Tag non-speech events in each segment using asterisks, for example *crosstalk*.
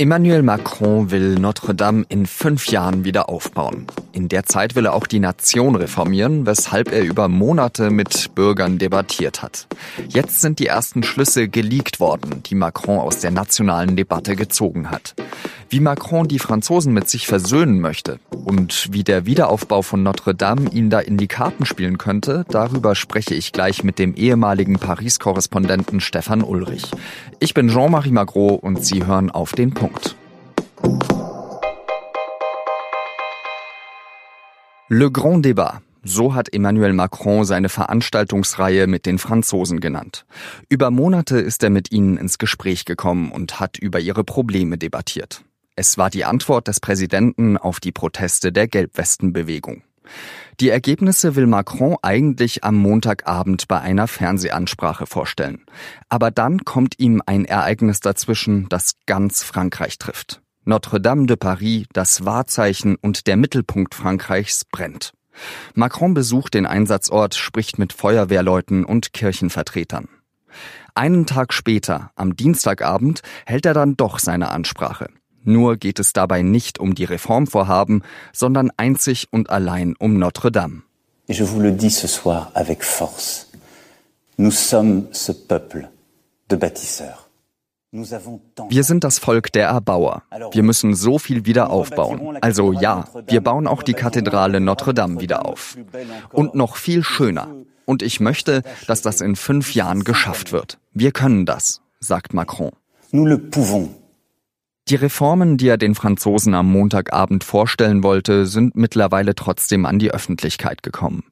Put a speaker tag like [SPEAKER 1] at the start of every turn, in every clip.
[SPEAKER 1] Emmanuel Macron will Notre Dame in fünf Jahren wieder aufbauen. In der Zeit will er auch die Nation reformieren, weshalb er über Monate mit Bürgern debattiert hat. Jetzt sind die ersten Schlüsse geleakt worden, die Macron aus der nationalen Debatte gezogen hat. Wie Macron die Franzosen mit sich versöhnen möchte und wie der Wiederaufbau von Notre Dame ihn da in die Karten spielen könnte, darüber spreche ich gleich mit dem ehemaligen Paris-Korrespondenten Stefan Ulrich. Ich bin Jean-Marie Magro und Sie hören auf den Punkt. Le Grand Débat. So hat Emmanuel Macron seine Veranstaltungsreihe mit den Franzosen genannt. Über Monate ist er mit ihnen ins Gespräch gekommen und hat über ihre Probleme debattiert. Es war die Antwort des Präsidenten auf die Proteste der Gelbwestenbewegung. Die Ergebnisse will Macron eigentlich am Montagabend bei einer Fernsehansprache vorstellen. Aber dann kommt ihm ein Ereignis dazwischen, das ganz Frankreich trifft. Notre-Dame de Paris, das Wahrzeichen und der Mittelpunkt Frankreichs, brennt. Macron besucht den Einsatzort, spricht mit Feuerwehrleuten und Kirchenvertretern. Einen Tag später, am Dienstagabend, hält er dann doch seine Ansprache. Nur geht es dabei nicht um die Reformvorhaben, sondern einzig und allein um Notre Dame.
[SPEAKER 2] Je vous le dis ce soir avec force. Nous sommes ce peuple de bâtisseurs.
[SPEAKER 1] Wir sind das Volk der Erbauer. Wir müssen so viel wieder aufbauen. Also ja, wir bauen auch die Kathedrale Notre Dame wieder auf. Und noch viel schöner. Und ich möchte, dass das in fünf Jahren geschafft wird. Wir können das, sagt Macron.
[SPEAKER 2] Nous le pouvons.
[SPEAKER 1] Die Reformen, die er den Franzosen am Montagabend vorstellen wollte, sind mittlerweile trotzdem an die Öffentlichkeit gekommen.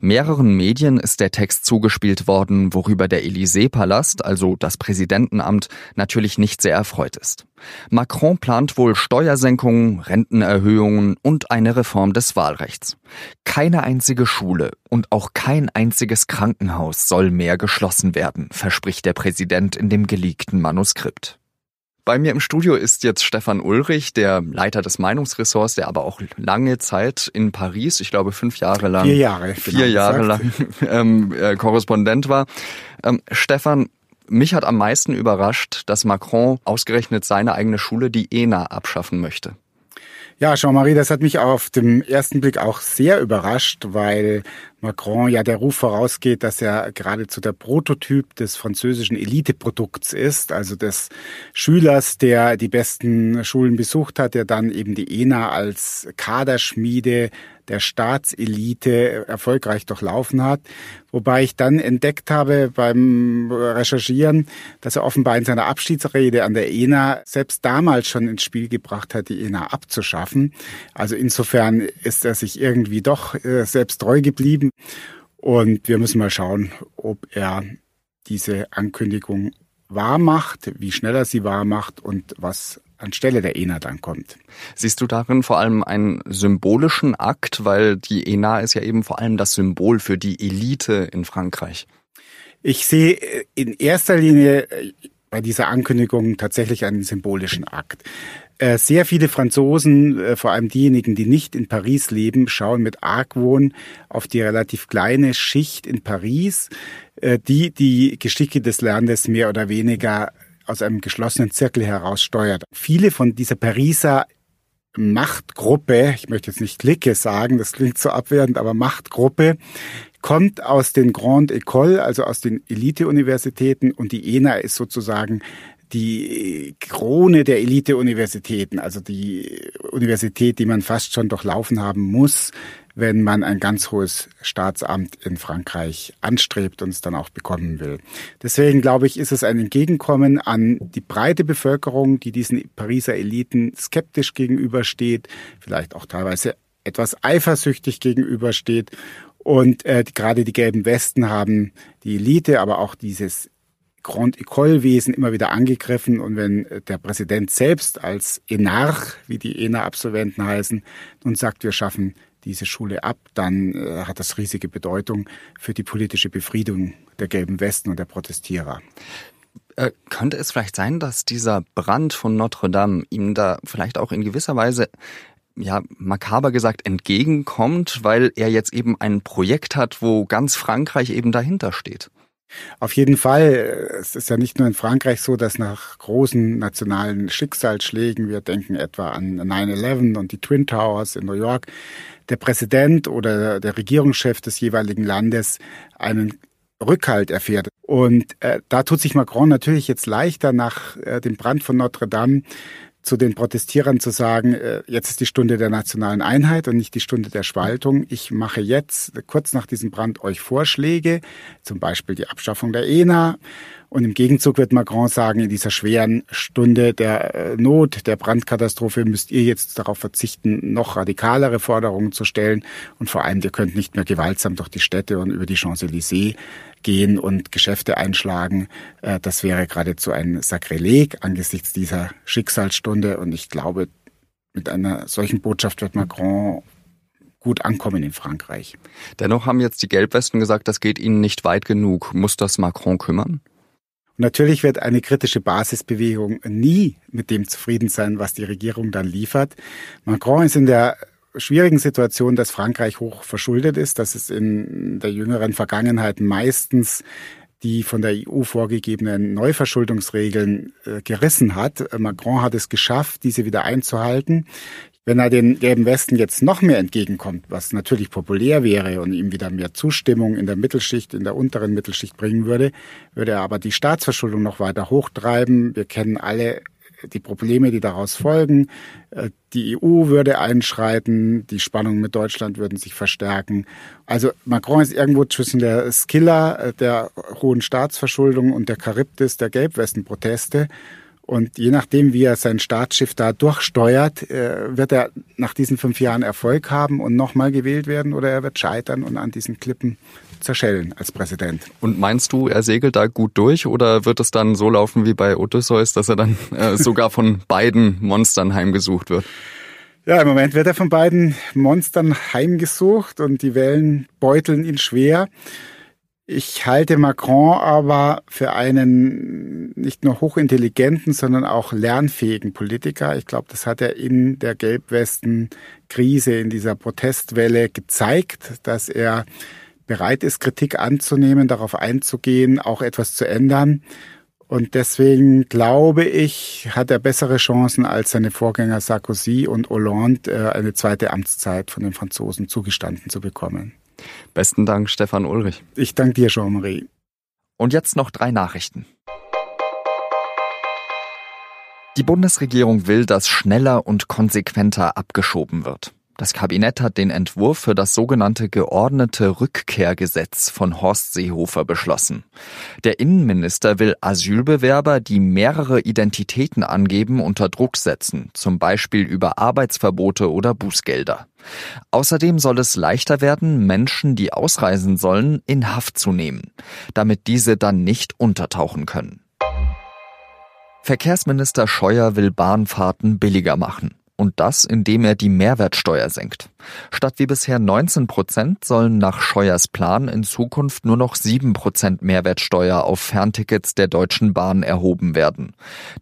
[SPEAKER 1] Mehreren Medien ist der Text zugespielt worden, worüber der Élysée-Palast, also das Präsidentenamt, natürlich nicht sehr erfreut ist. Macron plant wohl Steuersenkungen, Rentenerhöhungen und eine Reform des Wahlrechts. Keine einzige Schule und auch kein einziges Krankenhaus soll mehr geschlossen werden, verspricht der Präsident in dem geleakten Manuskript. Bei mir im Studio ist jetzt Stefan Ulrich, der Leiter des Meinungsressorts, der aber auch lange Zeit in Paris, ich glaube fünf Jahre lang,
[SPEAKER 3] vier Jahre,
[SPEAKER 1] vier genau Jahre lang *laughs* ähm, äh, Korrespondent war. Ähm, Stefan, mich hat am meisten überrascht, dass Macron ausgerechnet seine eigene Schule, die ENA, abschaffen möchte.
[SPEAKER 3] Ja, Jean-Marie, das hat mich auf dem ersten Blick auch sehr überrascht, weil Macron ja der Ruf vorausgeht, dass er geradezu der Prototyp des französischen Eliteprodukts ist, also des Schülers, der die besten Schulen besucht hat, der dann eben die ENA als Kaderschmiede der Staatselite erfolgreich durchlaufen hat. Wobei ich dann entdeckt habe beim Recherchieren, dass er offenbar in seiner Abschiedsrede an der ENA selbst damals schon ins Spiel gebracht hat, die ENA abzuschaffen. Also insofern ist er sich irgendwie doch äh, selbst treu geblieben. Und wir müssen mal schauen, ob er diese Ankündigung wahr macht, wie schnell er sie wahr macht und was anstelle der ENA dann kommt.
[SPEAKER 1] Siehst du darin vor allem einen symbolischen Akt, weil die ENA ist ja eben vor allem das Symbol für die Elite in Frankreich?
[SPEAKER 3] Ich sehe äh, in erster Linie äh, bei dieser Ankündigung tatsächlich einen symbolischen Akt. Äh, sehr viele Franzosen, vor allem diejenigen, die nicht in Paris leben, schauen mit Argwohn auf die relativ kleine Schicht in Paris, die die Geschicke des Landes mehr oder weniger aus einem geschlossenen Zirkel heraus steuert. Viele von dieser Pariser Machtgruppe, ich möchte jetzt nicht Clique sagen, das klingt so abwertend, aber Machtgruppe, kommt aus den Grand Écoles, also aus den Elite-Universitäten und die ENA ist sozusagen die Krone der Elite-Universitäten, also die Universität, die man fast schon durchlaufen haben muss, wenn man ein ganz hohes Staatsamt in Frankreich anstrebt und es dann auch bekommen will. Deswegen glaube ich, ist es ein Entgegenkommen an die breite Bevölkerung, die diesen Pariser Eliten skeptisch gegenübersteht, vielleicht auch teilweise etwas eifersüchtig gegenübersteht. Und äh, gerade die gelben Westen haben die Elite, aber auch dieses Grand École-Wesen immer wieder angegriffen. Und wenn der Präsident selbst als Enarch, wie die ENA-Absolventen heißen, nun sagt, wir schaffen diese Schule ab, dann äh, hat das riesige Bedeutung für die politische Befriedung der gelben Westen und der Protestierer.
[SPEAKER 1] Äh, könnte es vielleicht sein, dass dieser Brand von Notre Dame ihm da vielleicht auch in gewisser Weise ja, makaber gesagt, entgegenkommt, weil er jetzt eben ein Projekt hat, wo ganz Frankreich eben dahinter steht.
[SPEAKER 3] Auf jeden Fall. Es ist ja nicht nur in Frankreich so, dass nach großen nationalen Schicksalsschlägen, wir denken etwa an 9-11 und die Twin Towers in New York, der Präsident oder der Regierungschef des jeweiligen Landes einen Rückhalt erfährt. Und äh, da tut sich Macron natürlich jetzt leichter nach äh, dem Brand von Notre Dame zu den Protestierern zu sagen, äh, jetzt ist die Stunde der nationalen Einheit und nicht die Stunde der Spaltung. Ich mache jetzt kurz nach diesem Brand euch Vorschläge, zum Beispiel die Abschaffung der ENA. Und im Gegenzug wird Macron sagen, in dieser schweren Stunde der äh, Not, der Brandkatastrophe müsst ihr jetzt darauf verzichten, noch radikalere Forderungen zu stellen. Und vor allem, ihr könnt nicht mehr gewaltsam durch die Städte und über die Champs-Élysées gehen und Geschäfte einschlagen. Äh, das wäre geradezu ein Sakrileg angesichts dieser Schicksalsstunde. Und ich glaube, mit einer solchen Botschaft wird Macron gut ankommen in Frankreich.
[SPEAKER 1] Dennoch haben jetzt die Gelbwesten gesagt, das geht ihnen nicht weit genug. Muss das Macron kümmern?
[SPEAKER 3] Und natürlich wird eine kritische Basisbewegung nie mit dem zufrieden sein, was die Regierung dann liefert. Macron ist in der schwierigen Situation, dass Frankreich hoch verschuldet ist, dass es in der jüngeren Vergangenheit meistens die von der EU vorgegebenen Neuverschuldungsregeln äh, gerissen hat. Macron hat es geschafft, diese wieder einzuhalten. Wenn er den gelben Westen jetzt noch mehr entgegenkommt, was natürlich populär wäre und ihm wieder mehr Zustimmung in der Mittelschicht, in der unteren Mittelschicht bringen würde, würde er aber die Staatsverschuldung noch weiter hochtreiben. Wir kennen alle die Probleme, die daraus folgen. Äh, die EU würde einschreiten, die Spannungen mit Deutschland würden sich verstärken. Also Macron ist irgendwo zwischen der Skilla äh, der hohen Staatsverschuldung und der Charybdis der Gelbwestenproteste. Und je nachdem, wie er sein Staatsschiff da durchsteuert, äh, wird er nach diesen fünf Jahren Erfolg haben und nochmal gewählt werden oder er wird scheitern und an diesen Klippen zerschellen als Präsident.
[SPEAKER 1] Und meinst du, er segelt da gut durch oder wird es dann so laufen wie bei Odysseus, dass er dann äh, *laughs* sogar von beiden Monstern heimgesucht wird?
[SPEAKER 3] Ja, im Moment wird er von beiden Monstern heimgesucht und die Wellen beuteln ihn schwer. Ich halte Macron aber für einen nicht nur hochintelligenten, sondern auch lernfähigen Politiker. Ich glaube, das hat er in der Gelbwesten-Krise, in dieser Protestwelle gezeigt, dass er bereit ist, Kritik anzunehmen, darauf einzugehen, auch etwas zu ändern. Und deswegen glaube ich, hat er bessere Chancen als seine Vorgänger Sarkozy und Hollande, äh, eine zweite Amtszeit von den Franzosen zugestanden zu bekommen.
[SPEAKER 1] Besten Dank, Stefan Ulrich.
[SPEAKER 3] Ich danke dir, Jean-Marie.
[SPEAKER 1] Und jetzt noch drei Nachrichten. Die Bundesregierung will, dass schneller und konsequenter abgeschoben wird. Das Kabinett hat den Entwurf für das sogenannte geordnete Rückkehrgesetz von Horst Seehofer beschlossen. Der Innenminister will Asylbewerber, die mehrere Identitäten angeben, unter Druck setzen, zum Beispiel über Arbeitsverbote oder Bußgelder. Außerdem soll es leichter werden, Menschen, die ausreisen sollen, in Haft zu nehmen, damit diese dann nicht untertauchen können. Verkehrsminister Scheuer will Bahnfahrten billiger machen. Und das, indem er die Mehrwertsteuer senkt. Statt wie bisher 19 Prozent sollen nach Scheuers Plan in Zukunft nur noch 7 Prozent Mehrwertsteuer auf Ferntickets der Deutschen Bahn erhoben werden.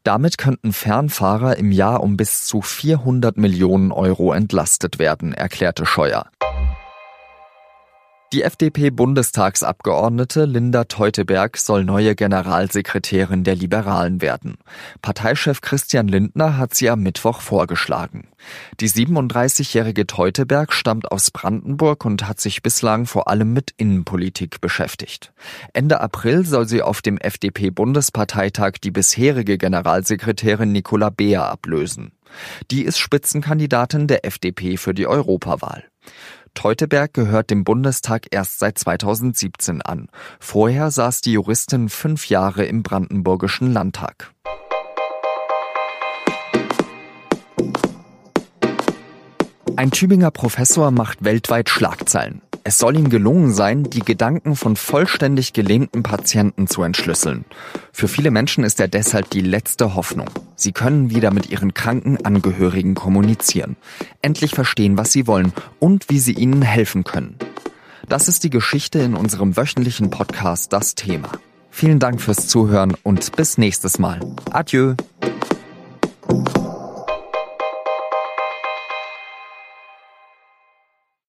[SPEAKER 1] Damit könnten Fernfahrer im Jahr um bis zu 400 Millionen Euro entlastet werden, erklärte Scheuer. Die FDP-Bundestagsabgeordnete Linda Teuteberg soll neue Generalsekretärin der Liberalen werden. Parteichef Christian Lindner hat sie am Mittwoch vorgeschlagen. Die 37-jährige Teuteberg stammt aus Brandenburg und hat sich bislang vor allem mit Innenpolitik beschäftigt. Ende April soll sie auf dem FDP-Bundesparteitag die bisherige Generalsekretärin Nicola Beer ablösen. Die ist Spitzenkandidatin der FDP für die Europawahl. Teuteberg gehört dem Bundestag erst seit 2017 an. Vorher saß die Juristin fünf Jahre im Brandenburgischen Landtag. Ein Tübinger Professor macht weltweit Schlagzeilen. Es soll ihm gelungen sein, die Gedanken von vollständig gelähmten Patienten zu entschlüsseln. Für viele Menschen ist er deshalb die letzte Hoffnung. Sie können wieder mit ihren kranken Angehörigen kommunizieren, endlich verstehen, was sie wollen und wie sie ihnen helfen können. Das ist die Geschichte in unserem wöchentlichen Podcast Das Thema. Vielen Dank fürs Zuhören und bis nächstes Mal. Adieu.